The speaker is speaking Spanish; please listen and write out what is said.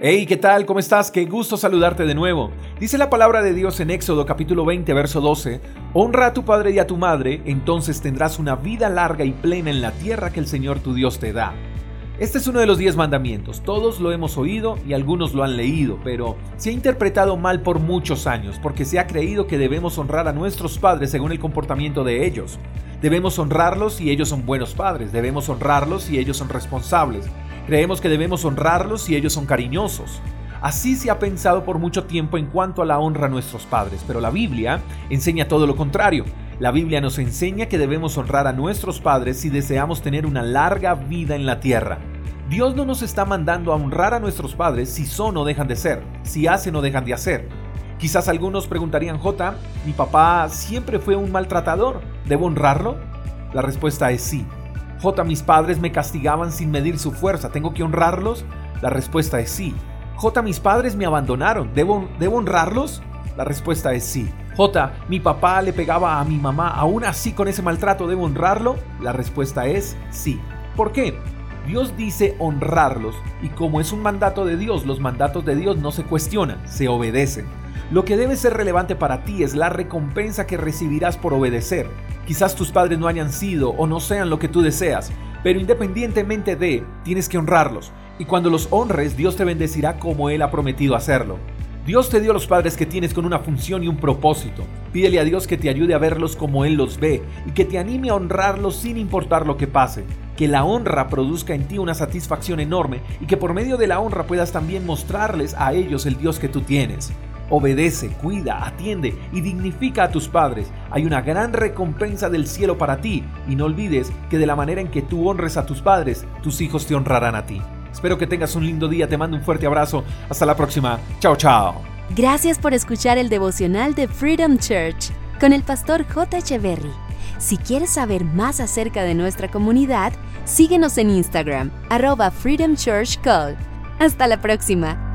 Hey, ¿qué tal? ¿Cómo estás? Qué gusto saludarte de nuevo. Dice la palabra de Dios en Éxodo capítulo 20, verso 12, Honra a tu padre y a tu madre, entonces tendrás una vida larga y plena en la tierra que el Señor tu Dios te da. Este es uno de los diez mandamientos, todos lo hemos oído y algunos lo han leído, pero se ha interpretado mal por muchos años porque se ha creído que debemos honrar a nuestros padres según el comportamiento de ellos. Debemos honrarlos si ellos son buenos padres, debemos honrarlos si ellos son responsables, Creemos que debemos honrarlos si ellos son cariñosos. Así se ha pensado por mucho tiempo en cuanto a la honra a nuestros padres, pero la Biblia enseña todo lo contrario. La Biblia nos enseña que debemos honrar a nuestros padres si deseamos tener una larga vida en la tierra. Dios no nos está mandando a honrar a nuestros padres si son o dejan de ser, si hacen o dejan de hacer. Quizás algunos preguntarían, J, mi papá siempre fue un maltratador, ¿debo honrarlo? La respuesta es sí. J, mis padres me castigaban sin medir su fuerza, ¿tengo que honrarlos? La respuesta es sí. J, mis padres me abandonaron, ¿debo, ¿debo honrarlos? La respuesta es sí. J, mi papá le pegaba a mi mamá, aún así con ese maltrato, ¿debo honrarlo? La respuesta es sí. ¿Por qué? Dios dice honrarlos y como es un mandato de Dios, los mandatos de Dios no se cuestionan, se obedecen. Lo que debe ser relevante para ti es la recompensa que recibirás por obedecer. Quizás tus padres no hayan sido o no sean lo que tú deseas, pero independientemente de, tienes que honrarlos. Y cuando los honres, Dios te bendecirá como Él ha prometido hacerlo. Dios te dio los padres que tienes con una función y un propósito. Pídele a Dios que te ayude a verlos como Él los ve y que te anime a honrarlos sin importar lo que pase. Que la honra produzca en ti una satisfacción enorme y que por medio de la honra puedas también mostrarles a ellos el Dios que tú tienes. Obedece, cuida, atiende y dignifica a tus padres. Hay una gran recompensa del cielo para ti y no olvides que de la manera en que tú honres a tus padres, tus hijos te honrarán a ti. Espero que tengas un lindo día, te mando un fuerte abrazo. Hasta la próxima. Chao, chao. Gracias por escuchar el devocional de Freedom Church con el pastor J. Echeverry. Si quieres saber más acerca de nuestra comunidad, síguenos en Instagram, arroba Freedom. Hasta la próxima.